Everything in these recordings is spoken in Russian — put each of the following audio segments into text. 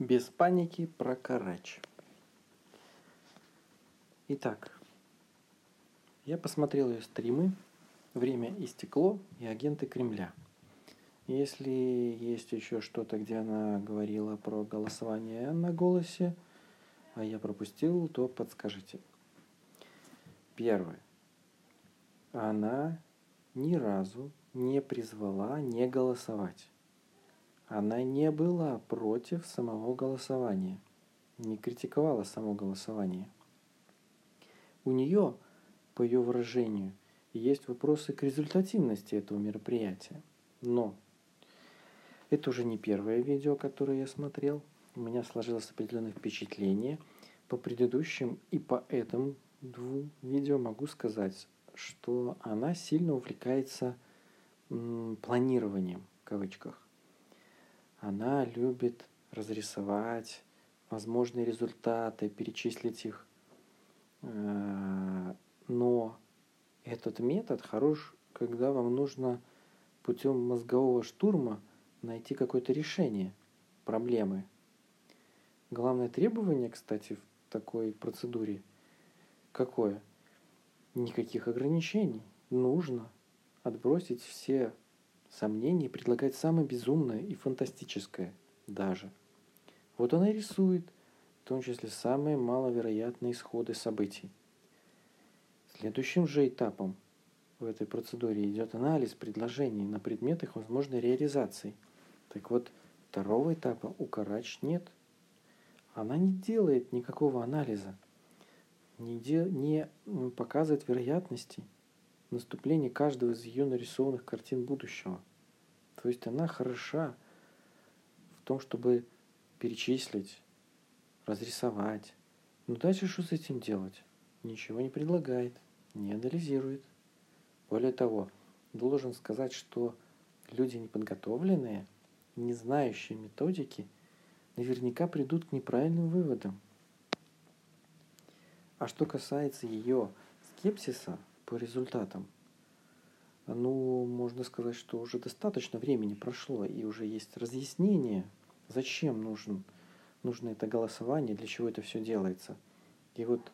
Без паники про Карач. Итак, я посмотрел ее стримы «Время и стекло» и «Агенты Кремля». Если есть еще что-то, где она говорила про голосование на голосе, а я пропустил, то подскажите. Первое. Она ни разу не призвала не голосовать. Она не была против самого голосования, не критиковала само голосование. У нее, по ее выражению, есть вопросы к результативности этого мероприятия. Но это уже не первое видео, которое я смотрел. У меня сложилось определенное впечатление. По предыдущим и по этому двум видео могу сказать, что она сильно увлекается планированием, в кавычках. Она любит разрисовать возможные результаты, перечислить их. Э, но этот метод хорош, когда вам нужно путем мозгового штурма найти какое-то решение проблемы. Главное требование, кстати, в такой процедуре какое? Никаких ограничений. Нужно отбросить все сомнения и предлагать самое безумное и фантастическое даже. Вот она и рисует, в том числе самые маловероятные исходы событий. Следующим же этапом в этой процедуре идет анализ предложений на предмет их возможной реализации. Так вот, второго этапа у Карач нет. Она не делает никакого анализа, не, де, не показывает вероятностей наступления каждого из ее нарисованных картин будущего. То есть она хороша в том, чтобы перечислить, разрисовать. Но дальше что с этим делать? Ничего не предлагает не анализирует. Более того, должен сказать, что люди неподготовленные, не знающие методики, наверняка придут к неправильным выводам. А что касается ее скепсиса по результатам, ну, можно сказать, что уже достаточно времени прошло, и уже есть разъяснение, зачем нужен, нужно это голосование, для чего это все делается. И вот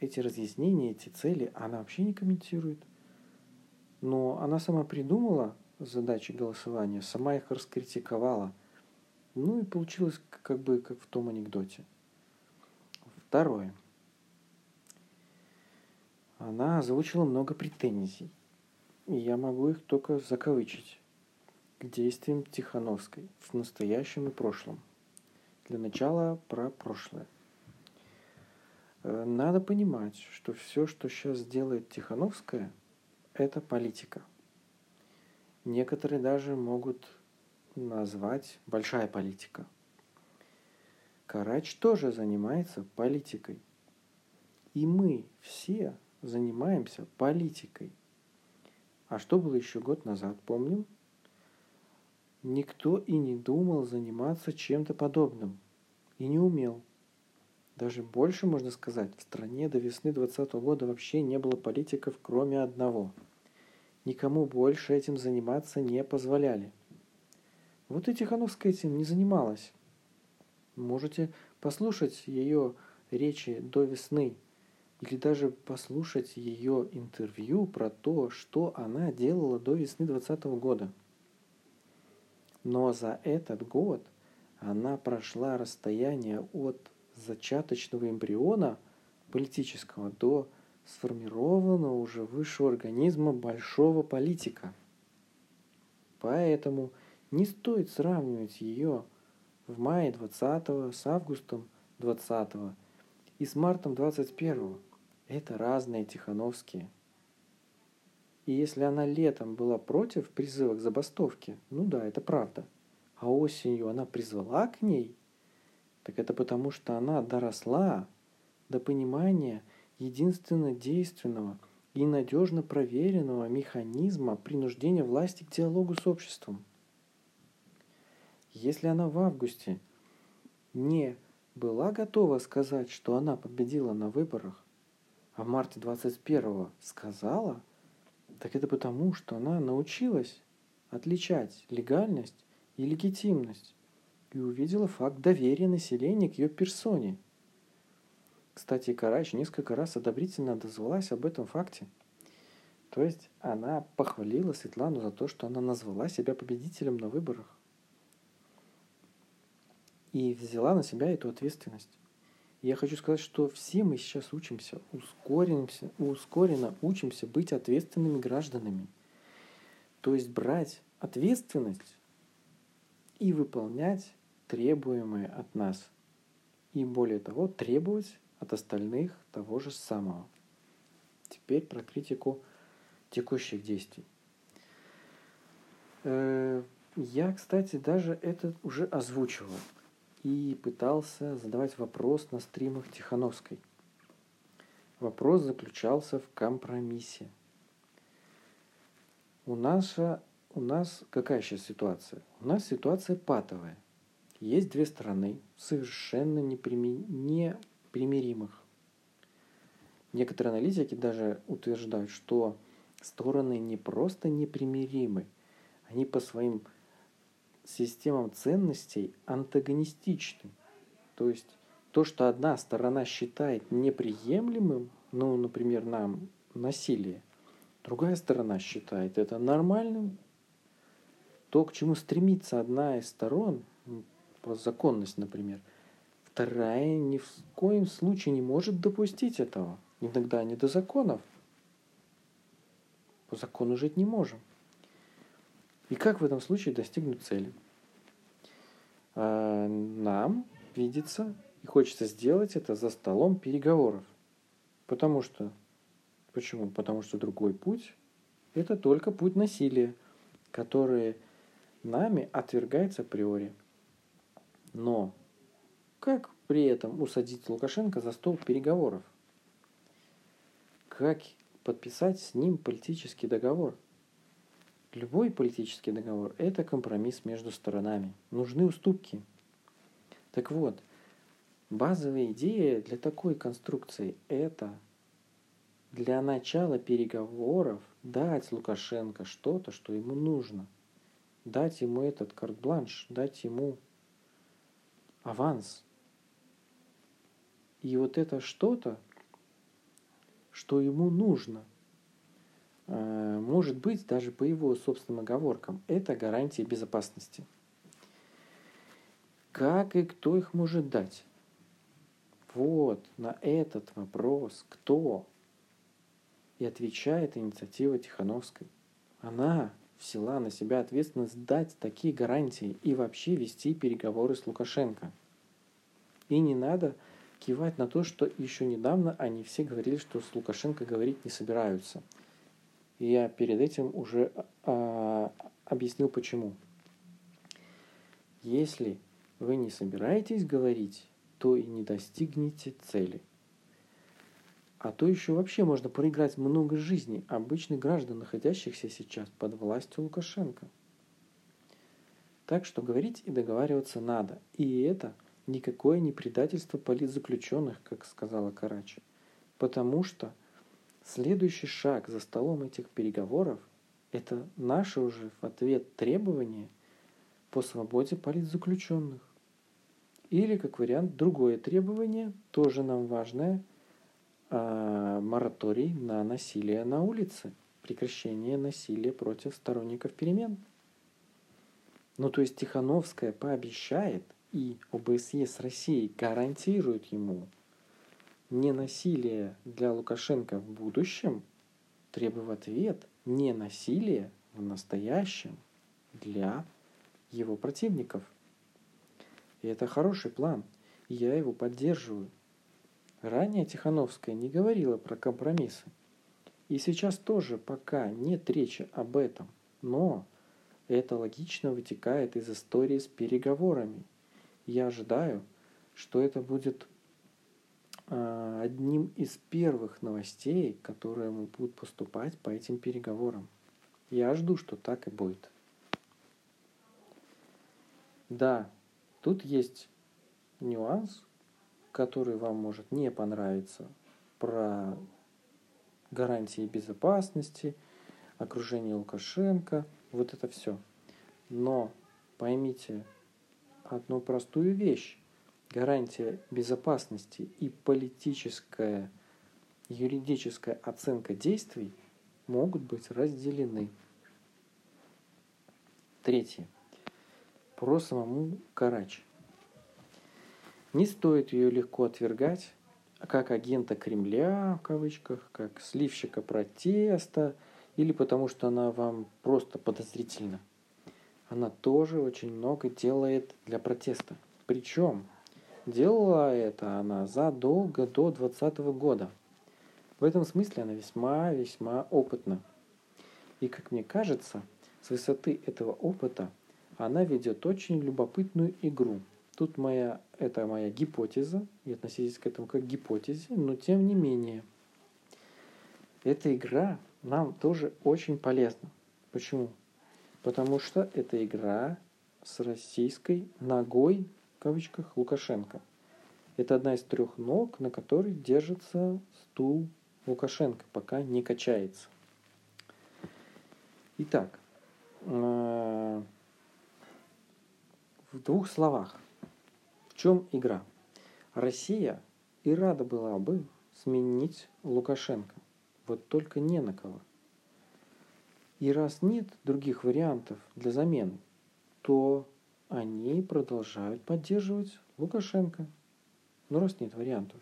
эти разъяснения, эти цели она вообще не комментирует. Но она сама придумала задачи голосования, сама их раскритиковала. Ну и получилось как бы как в том анекдоте. Второе. Она озвучила много претензий. И я могу их только закавычить к действиям Тихановской в настоящем и прошлом. Для начала про прошлое. Э, надо понимать, что все, что сейчас делает Тихановская, это политика. Некоторые даже могут назвать большая политика. Карач тоже занимается политикой. И мы все занимаемся политикой. А что было еще год назад, помним? Никто и не думал заниматься чем-то подобным. И не умел. Даже больше можно сказать, в стране до весны 2020 года вообще не было политиков, кроме одного. Никому больше этим заниматься не позволяли. Вот и Тихановская этим не занималась. Можете послушать ее речи до весны или даже послушать ее интервью про то, что она делала до весны 2020 года. Но за этот год она прошла расстояние от зачаточного эмбриона политического до сформированного уже высшего организма большого политика. Поэтому не стоит сравнивать ее в мае 20 с августом 20 и с мартом 21 Это разные Тихановские. И если она летом была против призыва к забастовке, ну да, это правда, а осенью она призвала к ней – так это потому, что она доросла до понимания единственно действенного и надежно проверенного механизма принуждения власти к диалогу с обществом. Если она в августе не была готова сказать, что она победила на выборах, а в марте 21-го сказала, так это потому, что она научилась отличать легальность и легитимность и увидела факт доверия населения к ее персоне. Кстати, Карач несколько раз одобрительно отозвалась об этом факте. То есть она похвалила Светлану за то, что она назвала себя победителем на выборах. И взяла на себя эту ответственность. Я хочу сказать, что все мы сейчас учимся, ускоримся, ускоренно учимся быть ответственными гражданами. То есть брать ответственность и выполнять требуемое от нас. И более того, требовать от остальных того же самого. Теперь про критику текущих действий. Э, я, кстати, даже это уже озвучивал и пытался задавать вопрос на стримах Тихановской. Вопрос заключался в компромиссе. У нас, у нас какая сейчас ситуация? У нас ситуация патовая. Есть две стороны, совершенно непримиримых. Некоторые аналитики даже утверждают, что стороны не просто непримиримы, они по своим системам ценностей антагонистичны. То есть то, что одна сторона считает неприемлемым, ну, например, нам насилие, другая сторона считает это нормальным. То, к чему стремится одна из сторон, по законность, например, вторая ни в коем случае не может допустить этого. Иногда не до законов. По закону жить не можем. И как в этом случае достигнуть цели? А, нам видится и хочется сделать это за столом переговоров. Потому что... Почему? Потому что другой путь – это только путь насилия, который нами отвергается априори. Но как при этом усадить Лукашенко за стол переговоров? Как подписать с ним политический договор – Любой политический договор – это компромисс между сторонами. Нужны уступки. Так вот, базовая идея для такой конструкции – это для начала переговоров дать Лукашенко что-то, что ему нужно. Дать ему этот карт-бланш, дать ему аванс. И вот это что-то, что ему нужно – может быть, даже по его собственным оговоркам, это гарантии безопасности. Как и кто их может дать? Вот на этот вопрос кто? И отвечает инициатива Тихановской. Она взяла на себя ответственность дать такие гарантии и вообще вести переговоры с Лукашенко. И не надо кивать на то, что еще недавно они все говорили, что с Лукашенко говорить не собираются – я перед этим уже а, объяснил почему. Если вы не собираетесь говорить, то и не достигнете цели. А то еще вообще можно проиграть много жизней обычных граждан, находящихся сейчас под властью Лукашенко. Так что говорить и договариваться надо. И это никакое не предательство политзаключенных, как сказала Карачи. Потому что – Следующий шаг за столом этих переговоров – это наше уже в ответ требование по свободе политзаключенных. Или, как вариант, другое требование, тоже нам важное, а, мораторий на насилие на улице, прекращение насилия против сторонников перемен. Ну, то есть Тихановская пообещает, и ОБСЕ с Россией гарантирует ему не насилие для Лукашенко в будущем, требуя ответ не насилие в настоящем для его противников. И это хороший план, и я его поддерживаю. Ранее Тихановская не говорила про компромиссы. И сейчас тоже пока нет речи об этом. Но это логично вытекает из истории с переговорами. Я ожидаю, что это будет одним из первых новостей, которые будут поступать по этим переговорам. Я жду, что так и будет. Да, тут есть нюанс, который вам может не понравиться про гарантии безопасности, окружение Лукашенко, вот это все. Но поймите одну простую вещь. Гарантия безопасности и политическая, юридическая оценка действий могут быть разделены. Третье. Про самому Карачи. Не стоит ее легко отвергать, как агента Кремля, в кавычках, как сливщика протеста, или потому что она вам просто подозрительна. Она тоже очень много делает для протеста. Причем делала это она задолго до 2020 года. В этом смысле она весьма-весьма опытна. И, как мне кажется, с высоты этого опыта она ведет очень любопытную игру. Тут моя, это моя гипотеза, и относитесь к этому как к гипотезе, но тем не менее. Эта игра нам тоже очень полезна. Почему? Потому что это игра с российской ногой, в кавычках, Лукашенко. Это одна из трех ног, на которой держится стул Лукашенко, пока не качается. Итак, э, в двух словах. В чем игра? Россия и рада была бы сменить Лукашенко. Вот только не на кого. И раз нет других вариантов для замены, то они продолжают поддерживать Лукашенко. Ну, раз нет вариантов.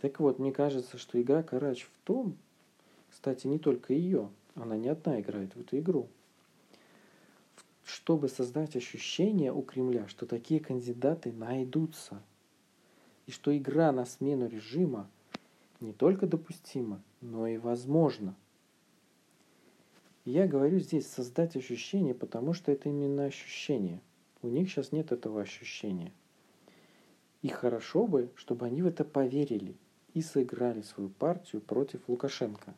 Так вот, мне кажется, что игра Карач в том, кстати, не только ее, она не одна играет в эту игру, чтобы создать ощущение у Кремля, что такие кандидаты найдутся, и что игра на смену режима не только допустима, но и возможна. Я говорю здесь создать ощущение, потому что это именно ощущение. У них сейчас нет этого ощущения. И хорошо бы, чтобы они в это поверили и сыграли свою партию против Лукашенко.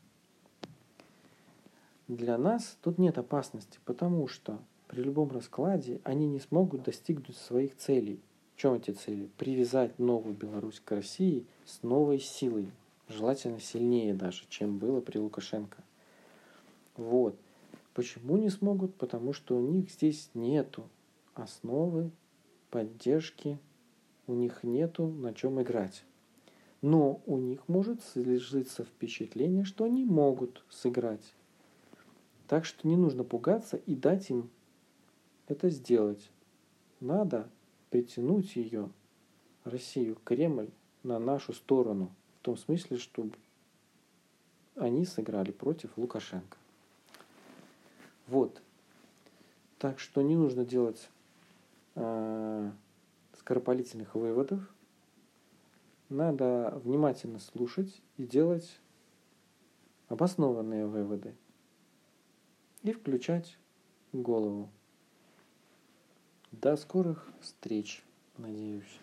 Для нас тут нет опасности, потому что при любом раскладе они не смогут достигнуть своих целей. В чем эти цели? Привязать новую Беларусь к России с новой силой, желательно сильнее даже, чем было при Лукашенко. Вот. Почему не смогут? Потому что у них здесь нету основы, поддержки, у них нету на чем играть. Но у них может сложиться впечатление, что они могут сыграть. Так что не нужно пугаться и дать им это сделать. Надо притянуть ее, Россию, Кремль, на нашу сторону. В том смысле, чтобы они сыграли против Лукашенко. Вот. Так что не нужно делать э, скоропалительных выводов. Надо внимательно слушать и делать обоснованные выводы. И включать голову. До скорых встреч, надеюсь.